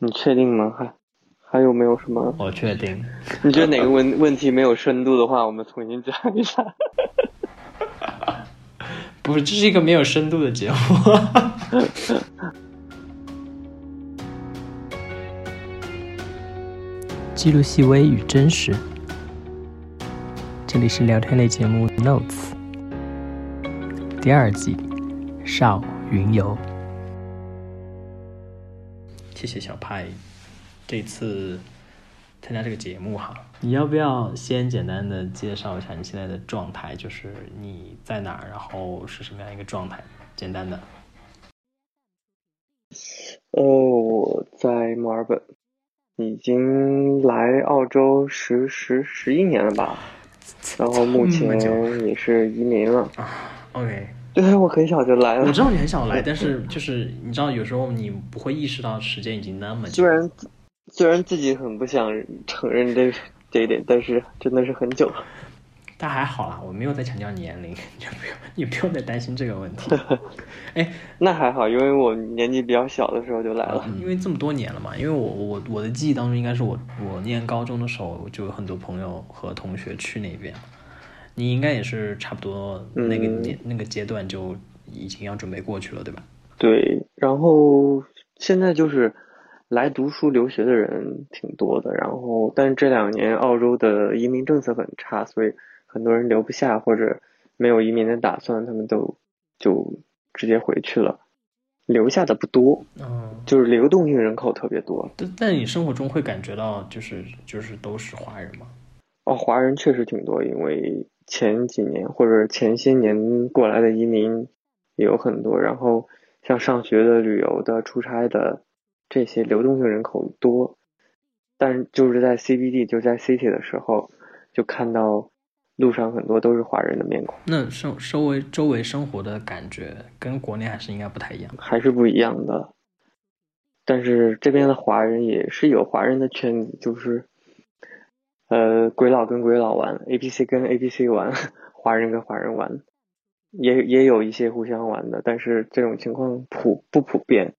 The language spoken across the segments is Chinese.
你确定吗？还还有没有什么？我确定。你觉得哪个问问题没有深度的话，我们重新讲一下。不是，这是一个没有深度的节目。记录细微与真实。这里是聊天类节目《Notes》第二季，少云游。谢谢小派，这次参加这个节目哈。你要不要先简单的介绍一下你现在的状态？就是你在哪儿，然后是什么样一个状态？简单的。呃，我在墨尔本，已经来澳洲十十十一年了吧，然后目前也是移民了。啊，OK。对，我很小就来了。我知道你很想来，但是就是你知道，有时候你不会意识到时间已经那么久。虽然虽然自己很不想承认这这一点，但是真的是很久了。但还好啦，我没有在强调年龄，你不用你不用再担心这个问题。哎，那还好，因为我年纪比较小的时候就来了。因为这么多年了嘛，因为我我我的记忆当中，应该是我我念高中的时候就有很多朋友和同学去那边。你应该也是差不多那个年那个阶段就已经要准备过去了，对吧？对，然后现在就是来读书留学的人挺多的，然后但是这两年澳洲的移民政策很差，所以很多人留不下或者没有移民的打算，他们都就直接回去了，留下的不多，嗯，就是流动性人口特别多。但但你生活中会感觉到就是就是都是华人吗？哦，华人确实挺多，因为。前几年或者前些年过来的移民也有很多，然后像上学的、旅游的、出差的这些流动性人口多，但就是在 CBD 就在 City 的时候，就看到路上很多都是华人的面孔。那生周围周围生活的感觉跟国内还是应该不太一样，还是不一样的。但是这边的华人也是有华人的圈子，就是。呃，鬼佬跟鬼佬玩，A B C 跟 A B C 玩，华人跟华人玩，也也有一些互相玩的，但是这种情况普不普遍，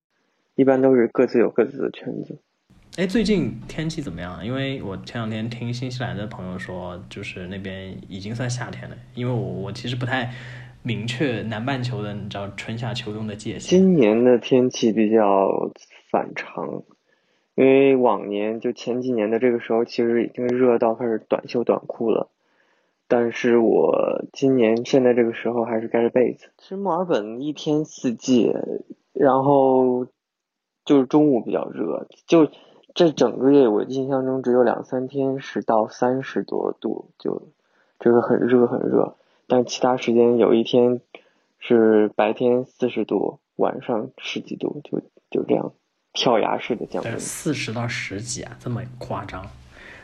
一般都是各自有各自的圈子。哎，最近天气怎么样？因为我前两天听新西兰的朋友说，就是那边已经算夏天了。因为我我其实不太明确南半球的你知道春夏秋冬的界限。今年的天气比较反常。因为往年就前几年的这个时候，其实已经热到开始短袖短裤了。但是我今年现在这个时候还是盖着被子。其实墨尔本一天四季，然后就是中午比较热，就这整个月我印象中只有两三天是到三十多度，就就是很热很热。但其他时间有一天是白天四十度，晚上十几度，就就这样。跳崖式的降温，四十到十几啊，这么夸张？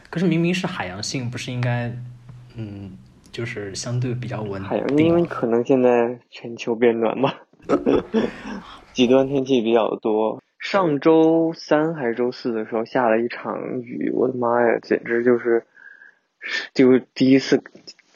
可是明明是海洋性，不是应该，嗯，就是相对比较稳定？海洋因为可能现在全球变暖嘛，极端天气比较多。上周三还是周四的时候下了一场雨，我的妈呀，简直就是，就第一次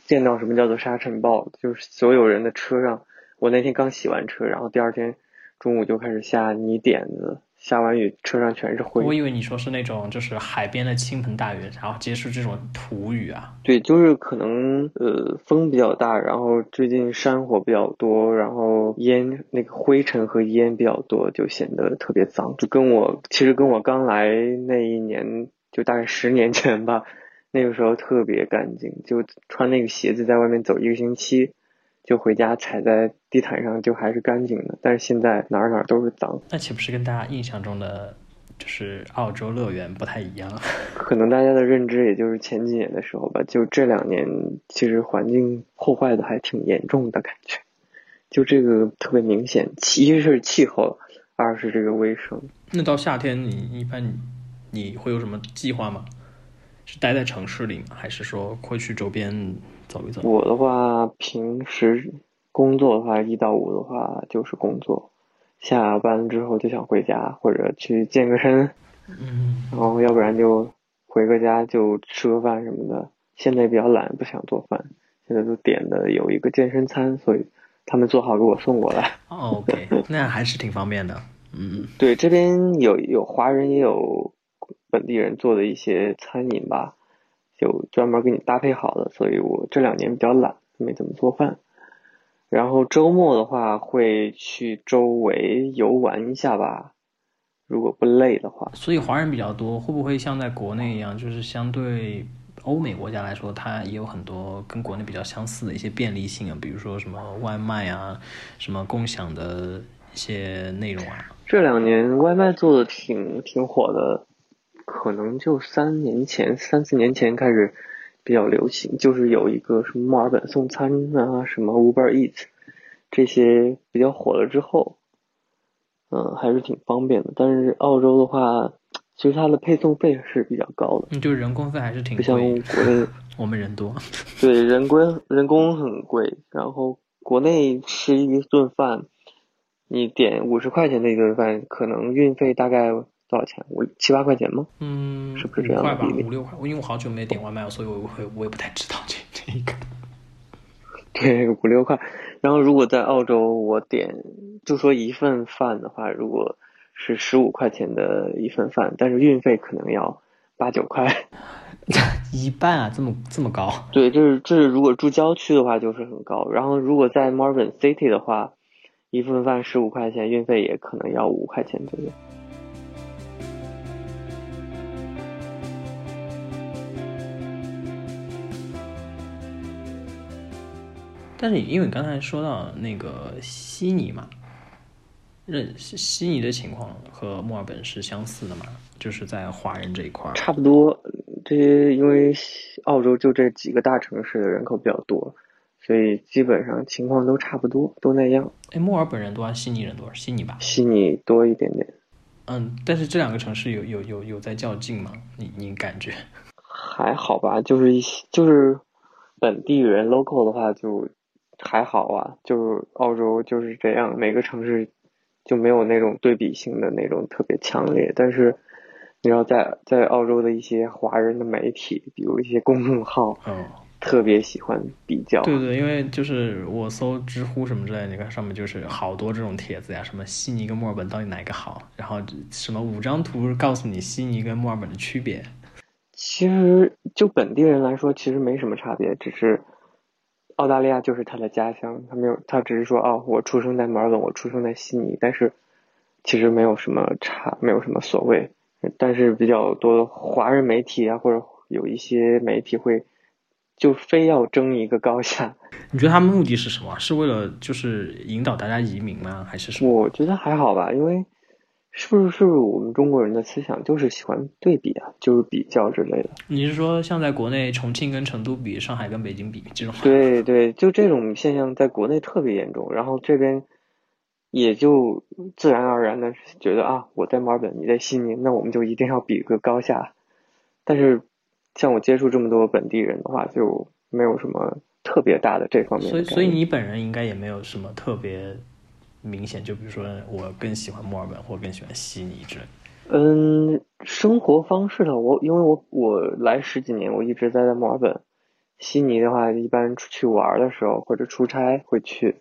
见到什么叫做沙尘暴，就是所有人的车上，我那天刚洗完车，然后第二天中午就开始下泥点子。下完雨，车上全是灰。我以为你说是那种，就是海边的倾盆大雨，然后接触这种土雨啊。对，就是可能呃风比较大，然后最近山火比较多，然后烟那个灰尘和烟比较多，就显得特别脏。就跟我其实跟我刚来那一年，就大概十年前吧，那个时候特别干净，就穿那个鞋子在外面走一个星期。就回家踩在地毯上就还是干净的，但是现在哪儿哪儿都是脏。那岂不是跟大家印象中的，就是澳洲乐园不太一样？可能大家的认知也就是前几年的时候吧，就这两年其实环境破坏的还挺严重的感觉，就这个特别明显。一是气候，二是这个卫生。那到夏天你一般你会有什么计划吗？是待在城市里吗？还是说会去周边？走一走。我的话，平时工作的话，一到五的话就是工作，下班之后就想回家或者去健个身，嗯，然后要不然就回个家就吃个饭什么的。现在比较懒，不想做饭，现在都点的有一个健身餐，所以他们做好给我送过来。OK，那还是挺方便的。嗯，对，这边有有华人也有本地人做的一些餐饮吧，就专门给你搭配好的，所以我这两年比较懒，没怎么做饭。然后周末的话会去周围游玩一下吧，如果不累的话。所以华人比较多，会不会像在国内一样，就是相对欧美国家来说，它也有很多跟国内比较相似的一些便利性啊，比如说什么外卖啊，什么共享的一些内容啊。这两年外卖做的挺挺火的，可能就三年前、三四年前开始。比较流行，就是有一个什么墨尔本送餐啊，什么 Uber Eats 这些比较火了之后，嗯，还是挺方便的。但是澳洲的话，其实它的配送费是比较高的，嗯，就是人工费还是挺不像国内，我们人多，对，人工人工很贵。然后国内吃一顿饭，你点五十块钱的一顿饭，可能运费大概。多少钱？五七八块钱吗？嗯，是不是这样的比例？五六块。我因为我好久没点外卖了，所以我会我也不太知道这这一个。对，五六块。然后如果在澳洲，我点就说一份饭的话，如果是十五块钱的一份饭，但是运费可能要八九块。一半啊，这么这么高？对，这是这是如果住郊区的话就是很高。然后如果在 Marvin City 的话，一份饭十五块钱，运费也可能要五块钱左右。但是因为你刚才说到那个悉尼嘛，认悉尼的情况和墨尔本是相似的嘛，就是在华人这一块儿。差不多，这些因为澳洲就这几个大城市的人口比较多，所以基本上情况都差不多，都那样。哎，墨尔本人多还是悉尼人多？悉尼吧。悉尼多一点点。嗯，但是这两个城市有有有有在较劲吗？你你感觉？还好吧，就是一些就是本地人 local 的话就。还好啊，就是澳洲就是这样，每个城市就没有那种对比性的那种特别强烈。但是，你要在在澳洲的一些华人的媒体，比如一些公众号，嗯，特别喜欢比较。对对，因为就是我搜知乎什么之类的，你看上面就是好多这种帖子呀，什么悉尼跟墨尔本到底哪个好，然后什么五张图告诉你悉尼跟墨尔本的区别。其实就本地人来说，其实没什么差别，只是。澳大利亚就是他的家乡，他没有，他只是说哦，我出生在墨尔本，我出生在悉尼，但是其实没有什么差，没有什么所谓。但是比较多华人媒体啊，或者有一些媒体会就非要争一个高下。你觉得他们目的是什么？是为了就是引导大家移民吗？还是什么？我觉得还好吧，因为。是不是是不是我们中国人的思想就是喜欢对比啊，就是比较之类的？你是说像在国内重庆跟成都比，上海跟北京比这种？对对，就这种现象在国内特别严重，然后这边也就自然而然的觉得啊，我在墨尔本，你在悉尼，那我们就一定要比个高下。但是像我接触这么多本地人的话，就没有什么特别大的这方面。所以所以你本人应该也没有什么特别。明显，就比如说，我更喜欢墨尔本，或更喜欢悉尼之类。嗯，生活方式的我，因为我我来十几年，我一直待在墨尔本。悉尼的话，一般出去玩的时候或者出差会去。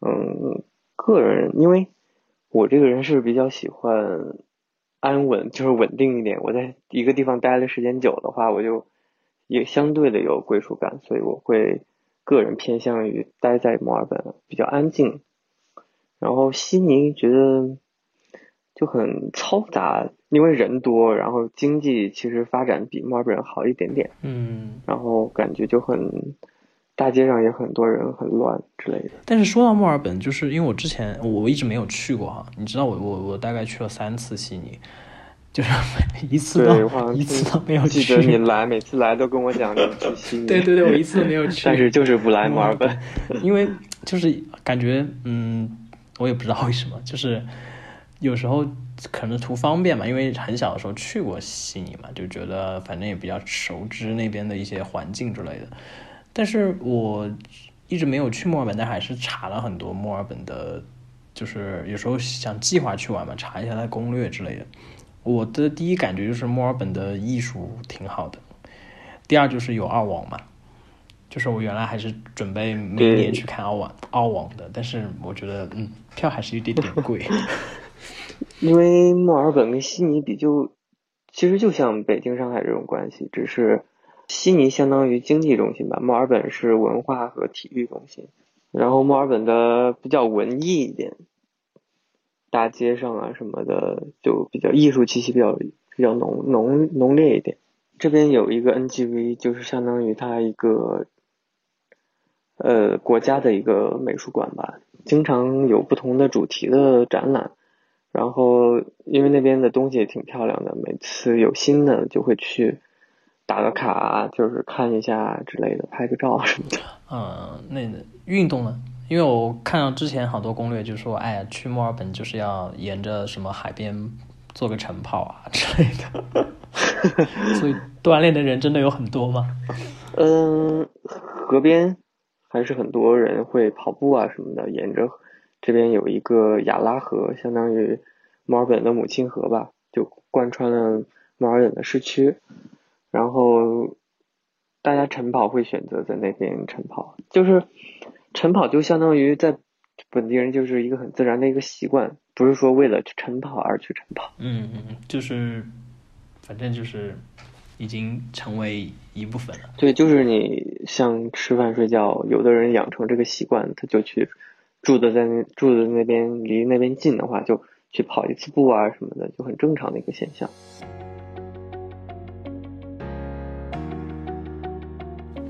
嗯，个人，因为我这个人是比较喜欢安稳，就是稳定一点。我在一个地方待的时间久的话，我就也相对的有归属感，所以我会个人偏向于待在墨尔本，比较安静。然后悉尼觉得就很嘈杂，因为人多，然后经济其实发展比墨尔本好一点点。嗯，然后感觉就很大街上也很多人，很乱之类的。但是说到墨尔本，就是因为我之前我一直没有去过哈，你知道我我我大概去了三次悉尼，就是每一次都一次都没有去。记得你来，每次来都跟我讲你去悉尼。对对对，我一次都没有 去。但是就是不来墨尔本，因为就是感觉嗯。我也不知道为什么，就是有时候可能图方便嘛，因为很小的时候去过悉尼嘛，就觉得反正也比较熟知那边的一些环境之类的。但是我一直没有去墨尔本，但还是查了很多墨尔本的，就是有时候想计划去玩嘛，查一下它攻略之类的。我的第一感觉就是墨尔本的艺术挺好的，第二就是有二网嘛。就是我原来还是准备明年去看澳网澳网的，但是我觉得嗯，票还是有点点贵。因为墨尔本跟悉尼比就，其实就像北京、上海这种关系，只是悉尼相当于经济中心吧，墨尔本是文化和体育中心。然后墨尔本的比较文艺一点，大街上啊什么的就比较艺术气息比较比较浓浓浓烈一点。这边有一个 NGV，就是相当于它一个呃国家的一个美术馆吧，经常有不同的主题的展览。然后因为那边的东西也挺漂亮的，每次有新的就会去打个卡，就是看一下之类的，拍个照什么的。嗯，那运动呢？因为我看到之前好多攻略就说，哎呀，去墨尔本就是要沿着什么海边做个晨跑啊之类的。所以锻炼的人真的有很多吗？嗯，河边还是很多人会跑步啊什么的。沿着这边有一个亚拉河，相当于墨尔本的母亲河吧，就贯穿了墨尔本的市区。然后大家晨跑会选择在那边晨跑，就是晨跑就相当于在本地人就是一个很自然的一个习惯，不是说为了去晨跑而去晨跑。嗯嗯，就是。反正就是已经成为一部分了。对，就是你像吃饭睡觉，有的人养成这个习惯，他就去住的在那住的那边，离那边近的话，就去跑一次步啊什么的，就很正常的一个现象。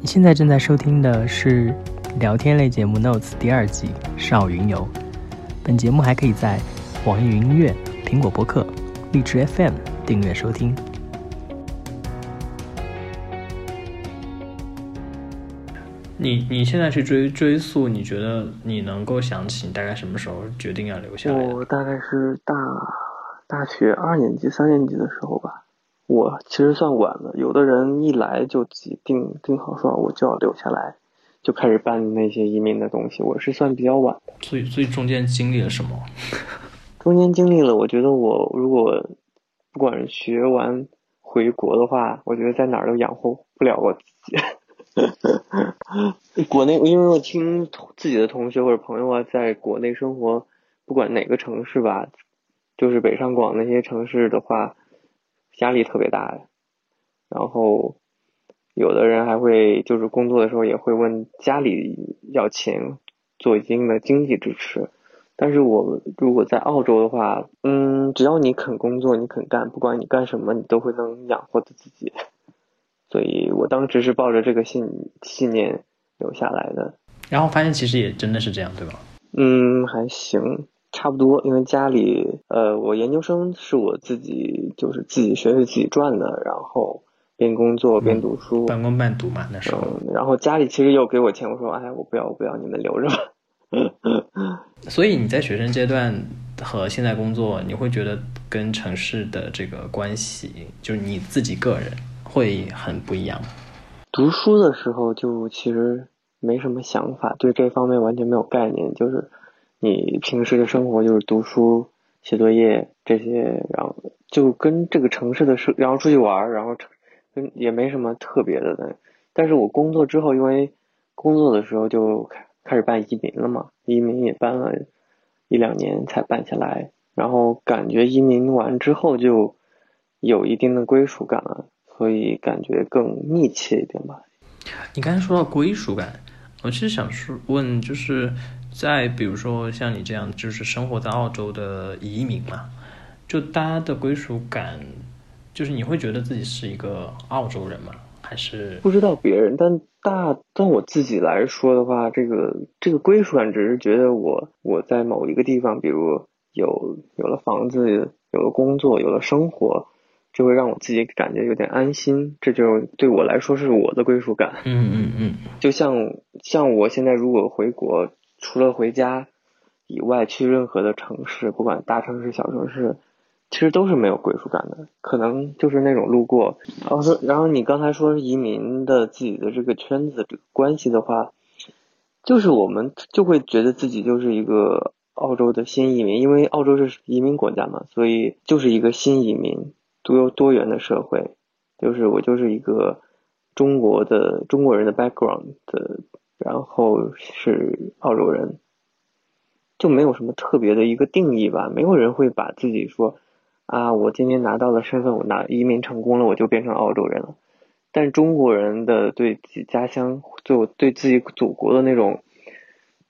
你现在正在收听的是聊天类节目《Notes》第二季《少云游》。本节目还可以在网易云音乐、苹果播客、荔枝 FM 订阅收听。你你现在去追追溯，你觉得你能够想起你大概什么时候决定要留下来？我大概是大大学二年级、三年级的时候吧。我其实算晚了，有的人一来就自己定定好说我就要留下来，就开始办那些移民的东西。我是算比较晚的。所以所以中间经历了什么？中间经历了，我觉得我如果不管学完回国的话，我觉得在哪儿都养活不了我自己。国内，因为我听自己的同学或者朋友啊，在国内生活，不管哪个城市吧，就是北上广那些城市的话，压力特别大。然后，有的人还会就是工作的时候也会问家里要钱，做一定的经济支持。但是我如果在澳洲的话，嗯，只要你肯工作，你肯干，不管你干什么，你都会能养活自己。所以我当时是抱着这个信信念留下来的，然后发现其实也真的是这样，对吧？嗯，还行，差不多。因为家里，呃，我研究生是我自己就是自己学费自己赚的，然后边工作边读书，半工半读嘛那时候。然后家里其实又给我钱，我说哎，我不要，我不要，你们留着吧。所以你在学生阶段和现在工作，你会觉得跟城市的这个关系，就是你自己个人。会很不一样。读书的时候就其实没什么想法，对这方面完全没有概念。就是你平时的生活就是读书、写作业这些，然后就跟这个城市的生，然后出去玩，然后跟也没什么特别的。但是我工作之后，因为工作的时候就开开始办移民了嘛，移民也办了一两年才办下来，然后感觉移民完之后就有一定的归属感了。所以感觉更密切一点吧。你刚才说到归属感，我其实想说问，就是在比如说像你这样，就是生活在澳洲的移民嘛，就大家的归属感，就是你会觉得自己是一个澳洲人吗？还是不知道别人，但大但我自己来说的话，这个这个归属感只是觉得我我在某一个地方，比如有有了房子，有了工作，有了生活。就会让我自己感觉有点安心，这就对我来说是我的归属感。嗯嗯嗯，就像像我现在如果回国，除了回家以外，去任何的城市，不管大城市小城市，其实都是没有归属感的。可能就是那种路过。然后说，然后你刚才说移民的自己的这个圈子这个关系的话，就是我们就会觉得自己就是一个澳洲的新移民，因为澳洲是移民国家嘛，所以就是一个新移民。多多元的社会，就是我就是一个中国的中国人的 background 的，然后是澳洲人，就没有什么特别的一个定义吧，没有人会把自己说啊，我今天拿到了身份，我拿移民成功了，我就变成澳洲人了。但中国人的对自己家乡，就对自己祖国的那种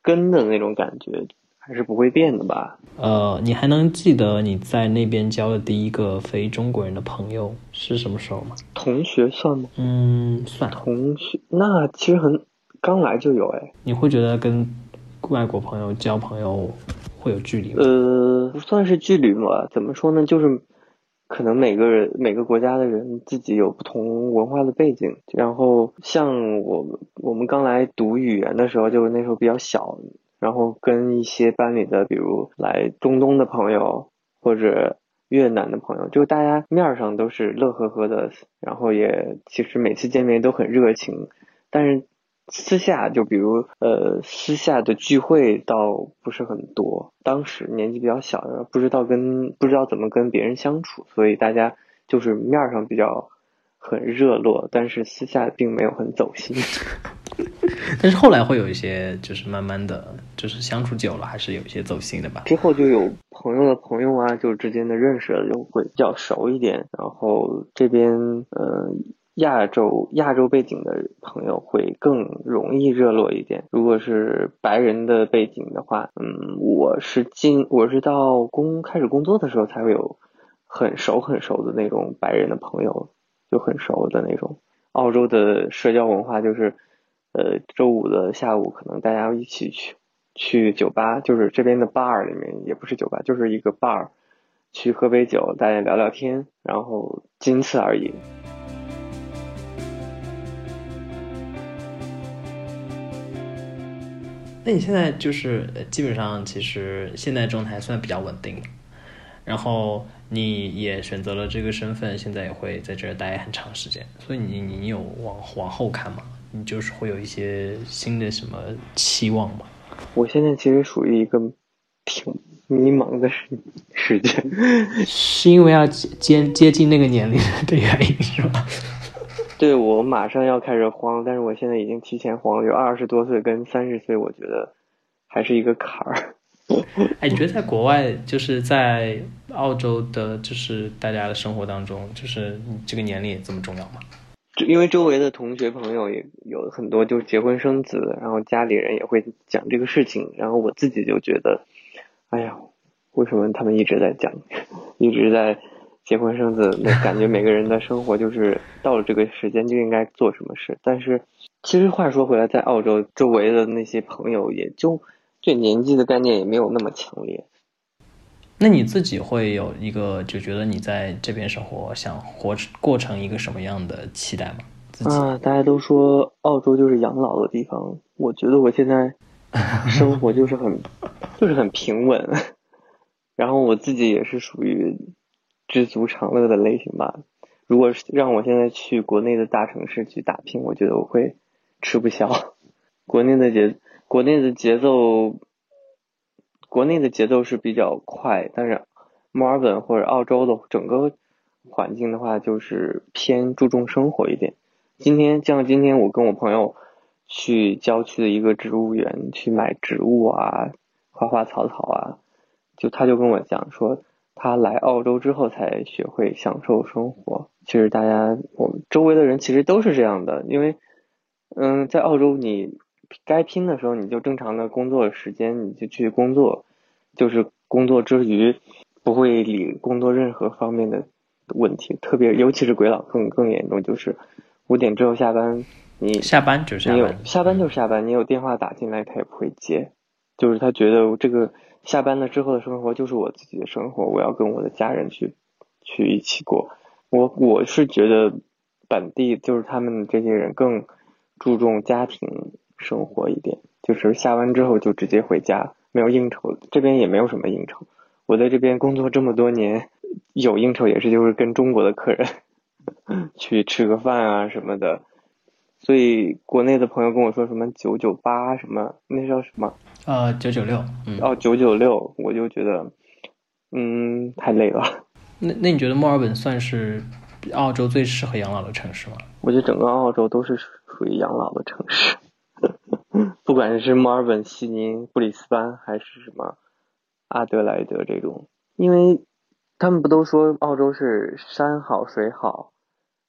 根的那种感觉。还是不会变的吧？呃，你还能记得你在那边交的第一个非中国人的朋友是什么时候吗？同学算吗？嗯，算。同学，那其实很刚来就有哎。你会觉得跟外国朋友交朋友会有距离吗？呃，不算是距离吧？怎么说呢？就是可能每个人每个国家的人自己有不同文化的背景，然后像我们我们刚来读语言的时候，就是那时候比较小。然后跟一些班里的，比如来中东的朋友或者越南的朋友，就大家面上都是乐呵呵的，然后也其实每次见面都很热情，但是私下就比如呃私下的聚会倒不是很多。当时年纪比较小，不知道跟不知道怎么跟别人相处，所以大家就是面上比较很热络，但是私下并没有很走心。但是后来会有一些，就是慢慢的就是相处久了，还是有一些走心的吧。之后就有朋友的朋友啊，就之间的认识，就会比较熟一点。然后这边呃亚洲亚洲背景的朋友会更容易热络一点。如果是白人的背景的话，嗯，我是进我是到工开始工作的时候才会有很熟很熟的那种白人的朋友，就很熟的那种。澳洲的社交文化就是。呃，周五的下午可能大家一起去去酒吧，就是这边的 bar 里面也不是酒吧，就是一个 bar，去喝杯酒，大家聊聊天，然后仅此而已。那你现在就是基本上其实现在状态算比较稳定，然后你也选择了这个身份，现在也会在这儿待很长时间，所以你你有往往后看吗？你就是会有一些新的什么期望吗？我现在其实属于一个挺迷茫的时时间，是因为要接接近那个年龄的原因是吧？对，我马上要开始慌，但是我现在已经提前慌了。有二十多岁跟三十岁，我觉得还是一个坎儿。哎，你觉得在国外，就是在澳洲的，就是大家的生活当中，就是你这个年龄这么重要吗？因为周围的同学朋友也有很多就结婚生子，然后家里人也会讲这个事情，然后我自己就觉得，哎呀，为什么他们一直在讲，一直在结婚生子？那感觉每个人的生活就是到了这个时间就应该做什么事。但是其实话说回来，在澳洲周围的那些朋友，也就对年纪的概念也没有那么强烈。那你自己会有一个就觉得你在这边生活想活过成一个什么样的期待吗？啊，大家都说澳洲就是养老的地方，我觉得我现在生活就是很 就是很平稳，然后我自己也是属于知足常乐的类型吧。如果让我现在去国内的大城市去打拼，我觉得我会吃不消。国内的节国内的节奏。国内的节奏是比较快，但是墨尔本或者澳洲的整个环境的话，就是偏注重生活一点。今天像今天我跟我朋友去郊区的一个植物园去买植物啊，花花草草啊，就他就跟我讲说，他来澳洲之后才学会享受生活。其实大家我们周围的人其实都是这样的，因为嗯，在澳洲你。该拼的时候，你就正常的工作时间，你就去工作，就是工作之余不会理工作任何方面的问题。特别尤其是鬼佬更更严重，就是五点之后下班，你下班就下班，下班就下班，你有电话打进来他也不会接，就是他觉得这个下班了之后的生活就是我自己的生活，我要跟我的家人去去一起过。我我是觉得本地就是他们这些人更注重家庭。生活一点，就是下班之后就直接回家，没有应酬。这边也没有什么应酬。我在这边工作这么多年，有应酬也是就是跟中国的客人 去吃个饭啊什么的。所以国内的朋友跟我说什么九九八什么，那叫什么？呃，九九六。哦，九九六，我就觉得，嗯，太累了。那那你觉得墨尔本算是澳洲最适合养老的城市吗？我觉得整个澳洲都是属于养老的城市。不管是墨尔本、悉尼、布里斯班还是什么阿德莱德这种，因为他们不都说澳洲是山好水好，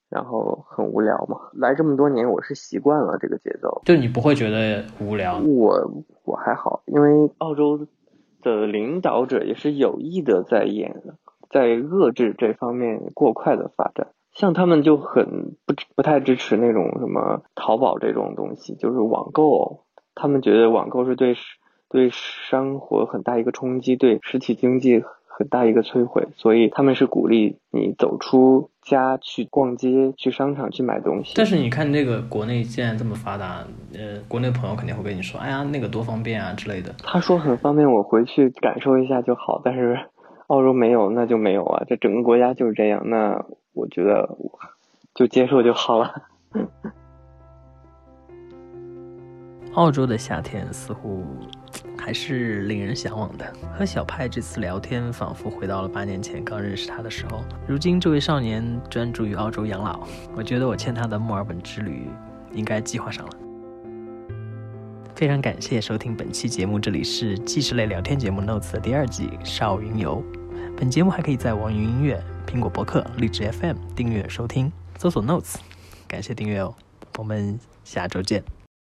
然后很无聊嘛？来这么多年，我是习惯了这个节奏，就你不会觉得无聊。我我还好，因为澳洲的领导者也是有意的在演，在遏制这方面过快的发展。像他们就很不不太支持那种什么淘宝这种东西，就是网购。他们觉得网购是对对生活很大一个冲击，对实体经济很大一个摧毁，所以他们是鼓励你走出家去逛街、去商场去买东西。但是你看那个国内现在这么发达，呃，国内朋友肯定会跟你说：“哎呀，那个多方便啊之类的。”他说很方便，我回去感受一下就好。但是 澳洲没有，那就没有啊，这整个国家就是这样。那。我觉得就接受就好了。澳洲的夏天似乎 还是令人向往的。和小派这次聊天，仿佛回到了八年前刚认识他的时候。如今，这位少年专注于澳洲养老，我觉得我欠他的墨尔本之旅应该计划上了。非常感谢收听本期节目，这里是纪实类聊天节目《Notes》的第二季《少云游》。本节目还可以在网易云音乐。苹果博客、荔枝 FM 订阅收听，搜索 Notes，感谢订阅哦，我们下周见。